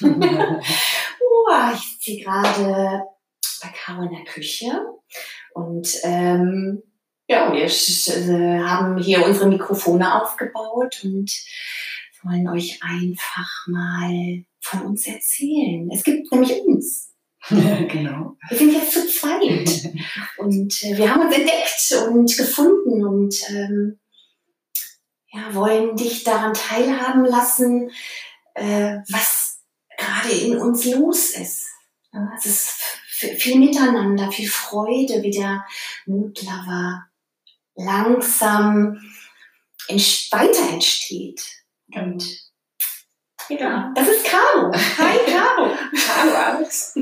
oh, ich sitze gerade bei Caro in der Küche und ähm, ja, wir äh, haben hier unsere Mikrofone aufgebaut und wollen euch einfach mal von uns erzählen. Es gibt nämlich uns. genau. Wir sind jetzt zu zweit und äh, wir haben uns entdeckt und gefunden und ähm, ja, wollen dich daran teilhaben lassen, äh, was gerade in uns los ist. Es ist viel Miteinander, viel Freude, wie der Mutlover langsam weiter entsteht. Und ja, das ist Caro. Hi Caro. Hallo Alex.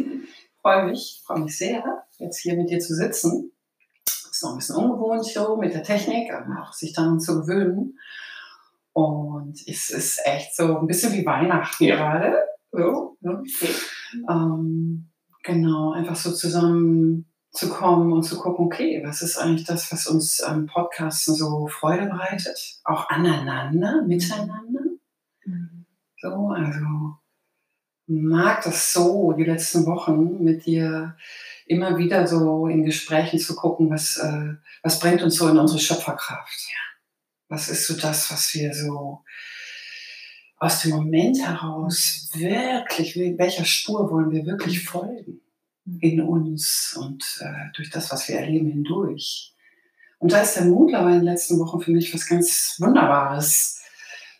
Freue mich, freue mich sehr, jetzt hier mit dir zu sitzen. Ist noch ein bisschen ungewohnt so mit der Technik, aber auch sich daran zu gewöhnen. Und es ist echt so ein bisschen wie Weihnachten ja. gerade. So, ne? ähm, genau, einfach so zusammen zu kommen und zu gucken, okay, was ist eigentlich das, was uns am Podcasten so Freude bereitet? Auch aneinander, miteinander. Mhm. So, also mag das so, die letzten Wochen mit dir immer wieder so in Gesprächen zu gucken, was, äh, was bringt uns so in unsere Schöpferkraft. Ja. Was ist so das, was wir so aus dem Moment heraus wirklich, welcher Spur wollen wir wirklich folgen? in uns und äh, durch das, was wir erleben, hindurch. Und da ist der Moodler in den letzten Wochen für mich was ganz Wunderbares,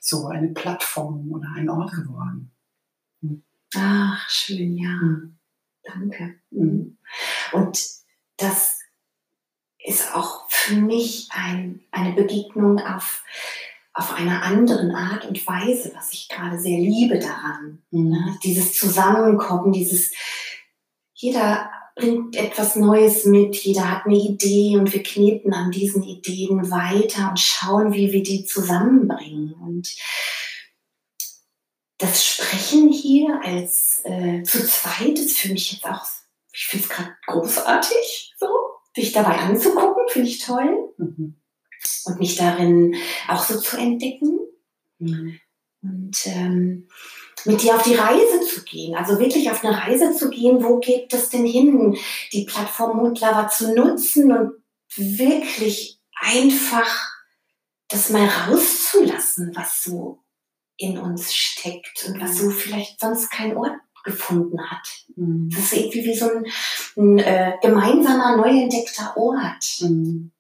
so eine Plattform oder ein Ort geworden. Hm. Ach, schön, ja. Hm. Danke. Hm. Und das ist auch für mich ein, eine Begegnung auf, auf einer anderen Art und Weise, was ich gerade sehr liebe daran. Mhm. Ne? Dieses Zusammenkommen, dieses jeder bringt etwas Neues mit, jeder hat eine Idee und wir kneten an diesen Ideen weiter und schauen, wie wir die zusammenbringen. Und das Sprechen hier als äh, zu zweit ist für mich jetzt auch, ich finde es gerade großartig, so, dich dabei anzugucken, finde ich toll. Mhm. Und mich darin auch so zu entdecken. Mhm. Und ähm, mit dir auf die Reise zu gehen, also wirklich auf eine Reise zu gehen, wo geht das denn hin, die Plattform Mundlover zu nutzen und wirklich einfach das mal rauszulassen, was so in uns steckt und was so vielleicht sonst keinen Ort gefunden hat. Mhm. Das ist irgendwie wie so ein, ein äh, gemeinsamer, neu entdeckter Ort. Mhm.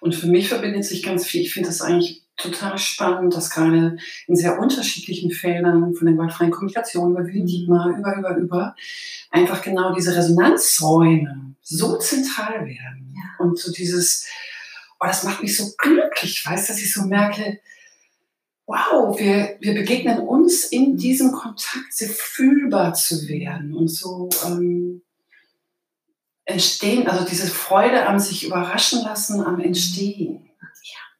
Und für mich verbindet sich ganz viel, ich finde das eigentlich total spannend, dass gerade in sehr unterschiedlichen Feldern von der gewaltfreien Kommunikation über Wilddigma, mhm. über, über, über, einfach genau diese Resonanzräume so zentral werden. Ja. Und so dieses, oh, das macht mich so glücklich, weißt, dass ich so merke, wow, wir, wir begegnen uns in mhm. diesem Kontakt, so fühlbar zu werden und so ähm, entstehen, also diese Freude am sich überraschen lassen, am Entstehen.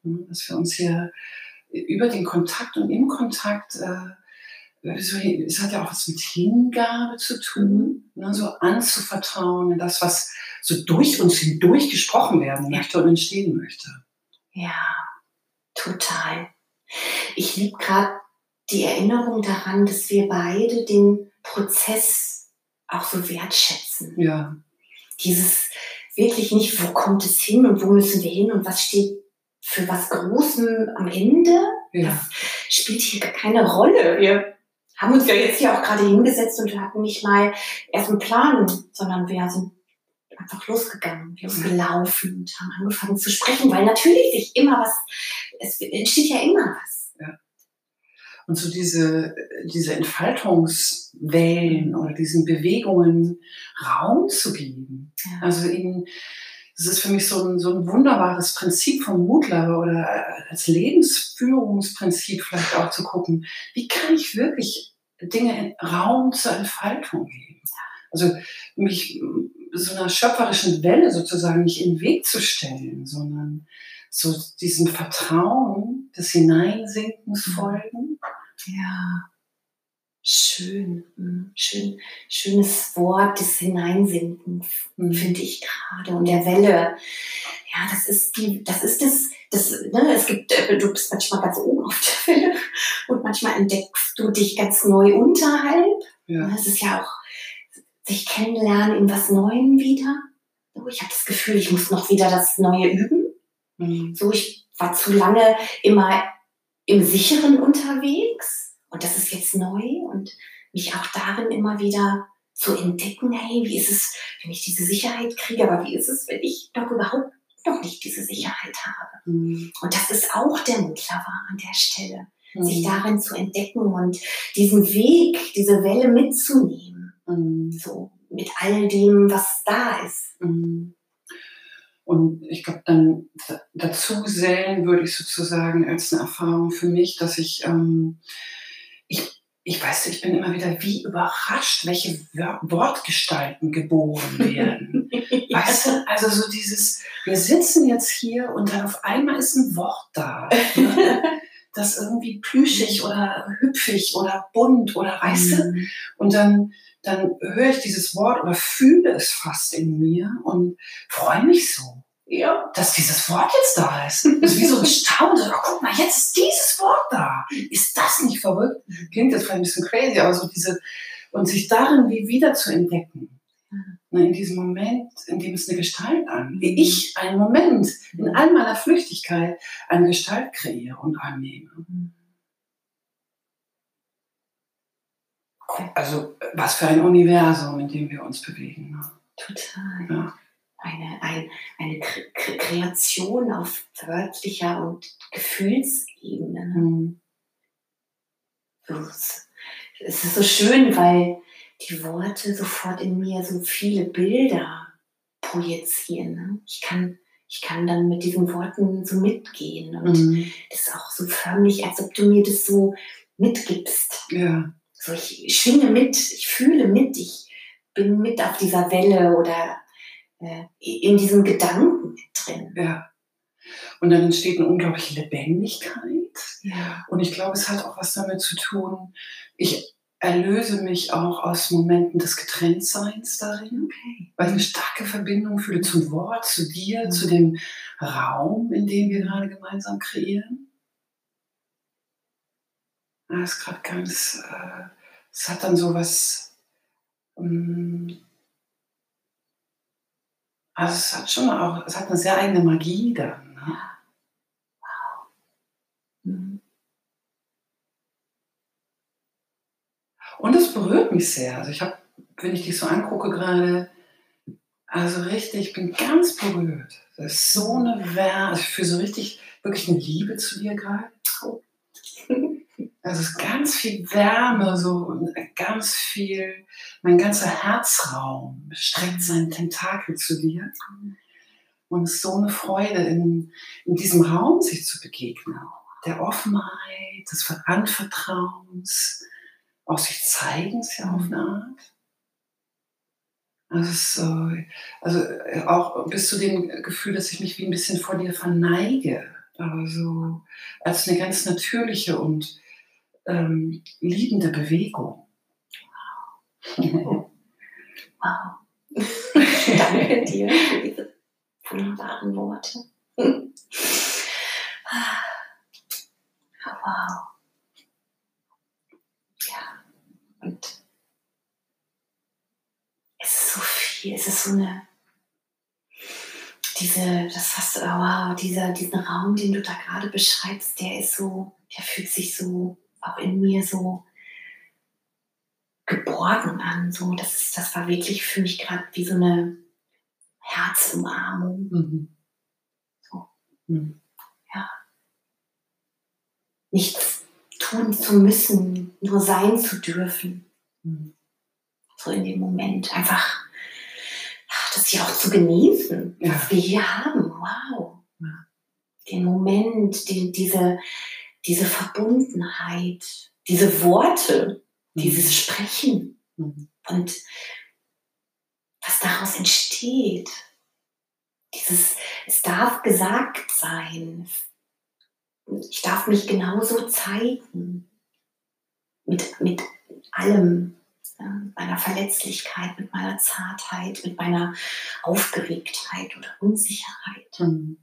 Ne, dass wir uns hier über den Kontakt und im Kontakt, äh, es hat ja auch was mit Hingabe zu tun, ne, so anzuvertrauen in das, was so durch uns hindurch gesprochen werden möchte und entstehen möchte. Ja, total. Ich liebe gerade die Erinnerung daran, dass wir beide den Prozess auch so wertschätzen. Ja. Dieses wirklich nicht, wo kommt es hin und wo müssen wir hin und was steht für was Großem am Ende. Ja. Das spielt hier keine Rolle. Wir haben uns ja jetzt hier auch gerade hingesetzt und wir hatten nicht mal erst einen Plan, sondern wir sind einfach losgegangen, losgelaufen und haben angefangen zu sprechen, weil natürlich sich immer was, es entsteht ja immer was. Und so diese, diese Entfaltungswellen oder diesen Bewegungen Raum zu geben. Ja. Also ihnen das ist für mich so ein, so ein wunderbares Prinzip vom Mutler oder als Lebensführungsprinzip vielleicht auch zu gucken, wie kann ich wirklich Dinge in Raum zur Entfaltung geben? Also mich so einer schöpferischen Welle sozusagen nicht in den Weg zu stellen, sondern so diesem Vertrauen des Hineinsinkens folgen. Ja. Schön schön. Hm, schön. Schönes Wort des Hineinsinkens, mhm. finde ich gerade. Und der Welle. Ja, das ist die, das ist das, das, ne, es gibt, äh, du bist manchmal ganz oben auf der Welle und manchmal entdeckst du dich ganz neu unterhalb. Ja. Das ist ja auch sich kennenlernen in was Neuem wieder. So, ich habe das Gefühl, ich muss noch wieder das Neue üben. Mhm. So, ich war zu lange immer im Sicheren unterwegs und das ist jetzt neu und mich auch darin immer wieder zu entdecken, hey, wie ist es, wenn ich diese Sicherheit kriege, aber wie ist es, wenn ich doch überhaupt noch nicht diese Sicherheit habe? Mhm. Und das ist auch der Mutler an der Stelle, mhm. sich darin zu entdecken und diesen Weg, diese Welle mitzunehmen. Mhm. So, mit all dem, was da ist. Mhm. Und ich glaube, dann dazu gesellen würde ich sozusagen als eine Erfahrung für mich, dass ich, ähm, ich, ich weiß, ich bin immer wieder wie überrascht, welche Wortgestalten geboren werden. Weißt du, also so dieses, wir sitzen jetzt hier und dann auf einmal ist ein Wort da. Ne? das irgendwie plüschig oder hüpfig oder bunt oder weißt mhm. du? Und dann dann höre ich dieses Wort oder fühle es fast in mir und freue mich so. Ja. Dass dieses Wort jetzt da ist. Das ist wie so ein Staunen. Oh, guck mal, jetzt ist dieses Wort da. Ist das nicht verrückt? Klingt jetzt vielleicht ein bisschen crazy, aber so diese, und sich darin wie wieder zu entdecken. Mhm. In diesem Moment, in dem es eine Gestalt an, wie ich einen Moment in all meiner Flüchtigkeit eine Gestalt kreiere und annehme. Also was für ein Universum, in dem wir uns bewegen. Ne? Total. Ja. Eine, ein, eine Kreation auf wörtlicher und Gefühlsebene. Ne? Mhm. Es ist so schön, weil die Worte sofort in mir so viele Bilder projizieren. Ne? Ich, kann, ich kann dann mit diesen Worten so mitgehen und mhm. das ist auch so förmlich, als ob du mir das so mitgibst. Ja. So, ich schwinge mit, ich fühle mit, ich bin mit auf dieser Welle oder äh, in diesem Gedanken mit drin. Ja. Und dann entsteht eine unglaubliche Lebendigkeit. Ja. Und ich glaube, es hat auch was damit zu tun, ich erlöse mich auch aus Momenten des Getrenntseins darin, okay. weil ich eine starke Verbindung fühle zum Wort, zu dir, mhm. zu dem Raum, in dem wir gerade gemeinsam kreieren. Das ist gerade ganz, äh, es hat dann so was, ähm, also es hat schon auch, es hat eine sehr eigene Magie dann. Ne? Wow. Mhm. Und es berührt mich sehr. Also ich habe, wenn ich dich so angucke gerade, also richtig, ich bin ganz berührt. Das ist so eine Wärme, also ich fühle so richtig, wirklich eine Liebe zu dir gerade. Also es ist ganz viel Wärme, so ganz viel, mein ganzer Herzraum streckt seinen Tentakel zu dir. Und es ist so eine Freude, in, in diesem Raum sich zu begegnen. Der Offenheit, des Anvertrauens, auch sich Zeigens ja auf eine Art. Also, ist, also auch bis zu dem Gefühl, dass ich mich wie ein bisschen vor dir verneige. Aber so als eine ganz natürliche und ähm, liebende Bewegung. Wow. wow. Danke dir für diese wunderbaren Worte. wow. Ja, und es ist so viel, es ist so eine, diese, das hast du, oh wow, dieser, diesen Raum, den du da gerade beschreibst, der ist so, der fühlt sich so auch in mir so geborgen an. So, das, ist, das war wirklich für mich gerade wie so eine Herzumarmung. Mhm. So. Mhm. Ja. Nichts tun zu müssen, nur sein zu dürfen. Mhm. So in dem Moment. Einfach das hier auch zu genießen, ja. was wir hier haben. Wow. Ja. Den Moment, die, diese, diese Verbundenheit, diese Worte, mhm. dieses Sprechen mhm. und was daraus entsteht. Dieses, es darf gesagt sein. Ich darf mich genauso zeigen. Mit, mit allem, ja, meiner Verletzlichkeit, mit meiner Zartheit, mit meiner Aufgeregtheit oder Unsicherheit. Mhm.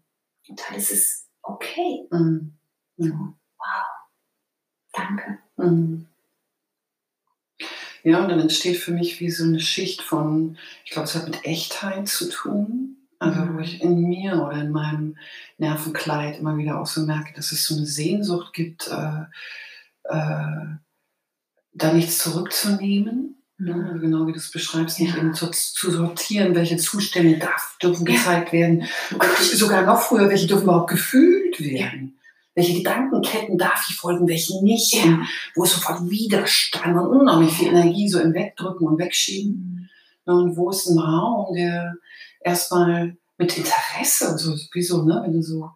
Und alles ist okay. Mhm. So, wow. Danke. Mhm. Ja, und dann entsteht für mich wie so eine Schicht von, ich glaube, es hat mit Echtheit zu tun. Also wo ich in mir oder in meinem Nervenkleid immer wieder auch so merke, dass es so eine Sehnsucht gibt, äh, äh, da nichts zurückzunehmen. Ne? Also genau wie du es beschreibst, nicht Ja. eben zu, zu sortieren, welche Zustände darf, dürfen Ja. gezeigt werden. Sogar noch früher, welche dürfen überhaupt gefühlt werden. Welche Gedankenketten darf ich folgen, welche nicht. Ja. Wo ist sofort Widerstand und unheimlich viel Energie so im Wegdrücken und Wegschieben. Mhm. Und wo ist ein Raum, der erstmal mit Interesse, so wie so, ne, wenn du so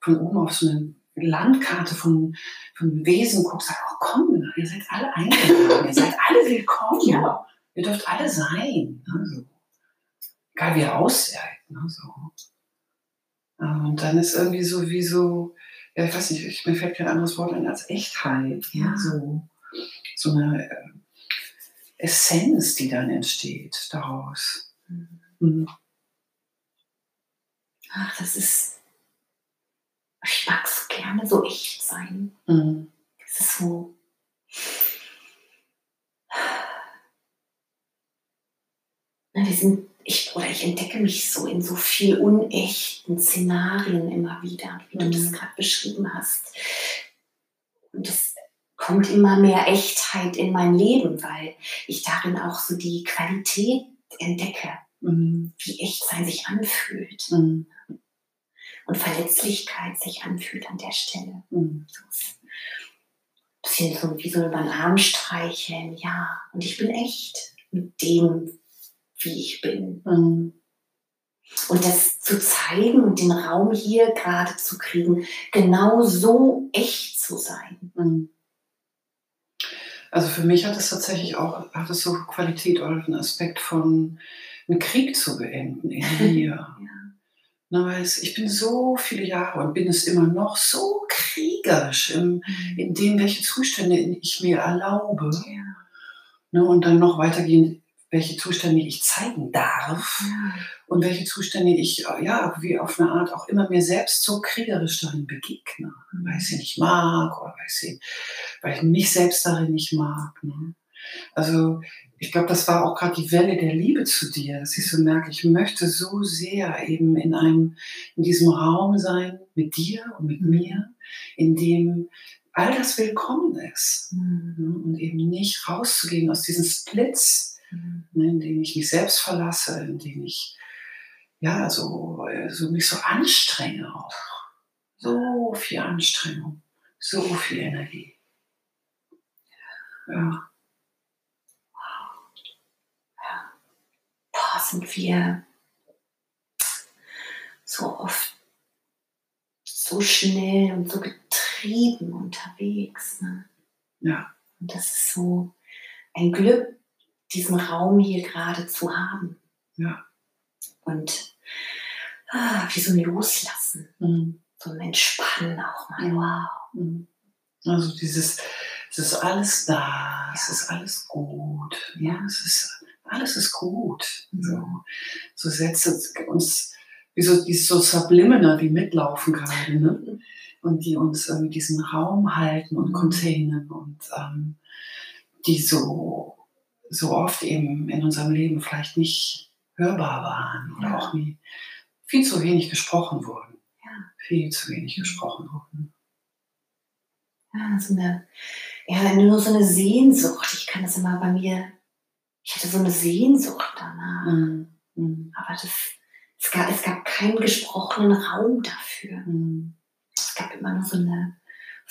von oben auf so eine Landkarte von, von Wesen guckst, sagst, oh komm, ihr seid alle eingeladen, ihr seid alle willkommen. Ja. Ihr dürft alle sein. Ne, so. Egal wie ihr ausseid. Ne, so. Und dann ist irgendwie so wie so, ja, ich weiß nicht, ich, mir fällt kein anderes Wort ein als Echtheit. Ja. So, so eine äh, Essenz, die dann entsteht daraus. Mhm. Mhm. Ach, das ist. Ich mag so gerne so echt sein. Mhm. Es ist so. Wir sind, ich, oder ich entdecke mich so in so viel unechten Szenarien immer wieder, wie du Mhm. das gerade beschrieben hast. Und es kommt immer mehr Echtheit in mein Leben, weil ich darin auch so die Qualität entdecke, Mhm. wie Echtsein sich anfühlt Mhm. und Verletzlichkeit sich anfühlt an der Stelle. Mhm. Ein bisschen so wie so über den Arm streicheln, ja. Und ich bin echt mit dem, wie ich bin. Mhm. Und das zu zeigen und den Raum hier gerade zu kriegen, genau so echt zu sein. Mhm. Also für mich hat es tatsächlich auch, hat es so Qualität oder einen Aspekt von einen Krieg zu beenden in mir. Na, es, ich bin so viele Jahre und bin es immer noch so kriegerisch im, in dem, welche Zustände ich mir erlaube. Ja. Ne, und dann noch weitergehend, welche Zustände ich zeigen darf Ja. und welche Zustände ich, äh, ja, wie auf eine Art auch immer mir selbst so kriegerisch darin begegne. Weil ich sie nicht mag oder weil ich, sie, weil ich mich selbst darin nicht mag. Ne? Also ich glaube, das war auch gerade die Welle der Liebe zu dir, dass ich so merke, ich möchte so sehr eben in einem, in diesem Raum sein mit dir und mit Mhm. mir, in dem all das willkommen ist. Mhm. Ne? Und eben nicht rauszugehen aus diesen Splits, Mhm. ne, in denen ich mich selbst verlasse, in denen ich ja so, so mich so anstrenge auch. So viel Anstrengung, so viel Energie. Ja. Boah, sind wir so oft so schnell und so getrieben unterwegs. Ne? Ja. Und das ist so ein Glück, diesen Raum hier gerade zu haben. Ja. Und ah, wie so ein Loslassen, Mhm. so ein Entspannen auch mal. Mhm. Wow. Mhm. Also dieses, es ist alles da, es ist alles gut, ja, es ist, alles ist gut. So, so Sätze uns, wie so, die so Subliminal, die mitlaufen gerade, ne? Und die uns irgendwie diesen Raum halten und Mhm. containen und ähm, die so, so oft eben in unserem Leben vielleicht nicht hörbar waren oder Ja. auch nie viel zu wenig gesprochen wurden. Ja. Viel zu wenig gesprochen wurden. Ja, so eine, ja, nur so eine Sehnsucht. Ich kann das immer bei mir, ich hatte so eine Sehnsucht danach. Mhm. Mhm. Aber das, es, gab, es gab keinen gesprochenen Raum dafür. Mhm. Es gab immer nur so eine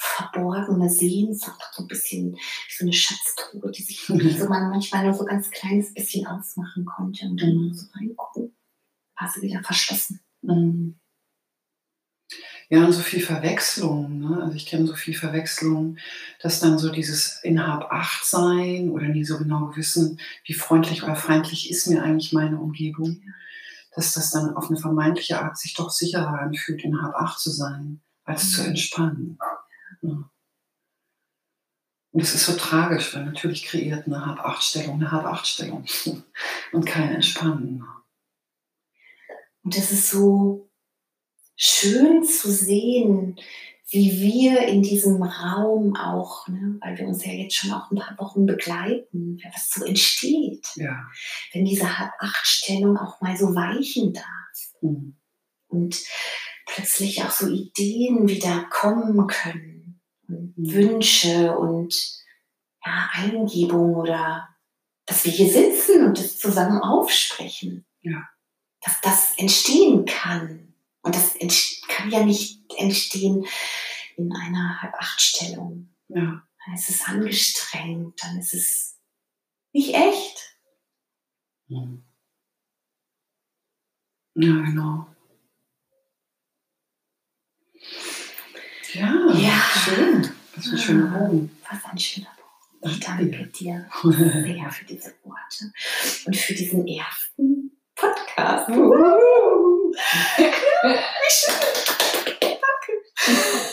verborgene Sehnsucht, so ein bisschen wie so eine Schatztruhe, die sich so man manchmal nur so ganz kleines bisschen aufmachen konnte und dann Mhm. so reingucken, war sie wieder verschlossen. Mhm. Ja, und so viel Verwechslung. Ne? Also ich kenne so viel Verwechslung, dass dann so dieses Inhab-Acht sein oder nie so genau wissen, wie freundlich oder feindlich ist mir eigentlich meine Umgebung, dass das dann auf eine vermeintliche Art sich doch sicherer anfühlt, Inhab-Acht zu sein, als zu Mhm. entspannen. Ja. Und es ist so tragisch, weil natürlich kreiert eine Hab-Acht-Stellung eine Hab-Acht-Stellung und kein Entspannen. Und es ist so schön zu sehen, wie wir in diesem Raum auch, ne, weil wir uns ja jetzt schon auch ein paar Wochen begleiten, was so entsteht. Ja. Wenn diese Hab-Acht-Stellung auch mal so weichen darf. Mhm. Und plötzlich auch so Ideen wieder kommen können. Wünsche und ja, Eingebungen oder dass wir hier sitzen und das zusammen aufsprechen. Ja. Dass das entstehen kann. Und das kann ja nicht entstehen in einer Halb-Acht-Stellung. Ja. Dann ist es angestrengt, dann ist es nicht echt. Ja, genau. Ja, Ja. schön. Das ist ein schöner Bogen. Was ein schöner Punkt. Ich Danke danke dir sehr für diese Worte und für diesen ersten Podcast. Wie schön. Danke.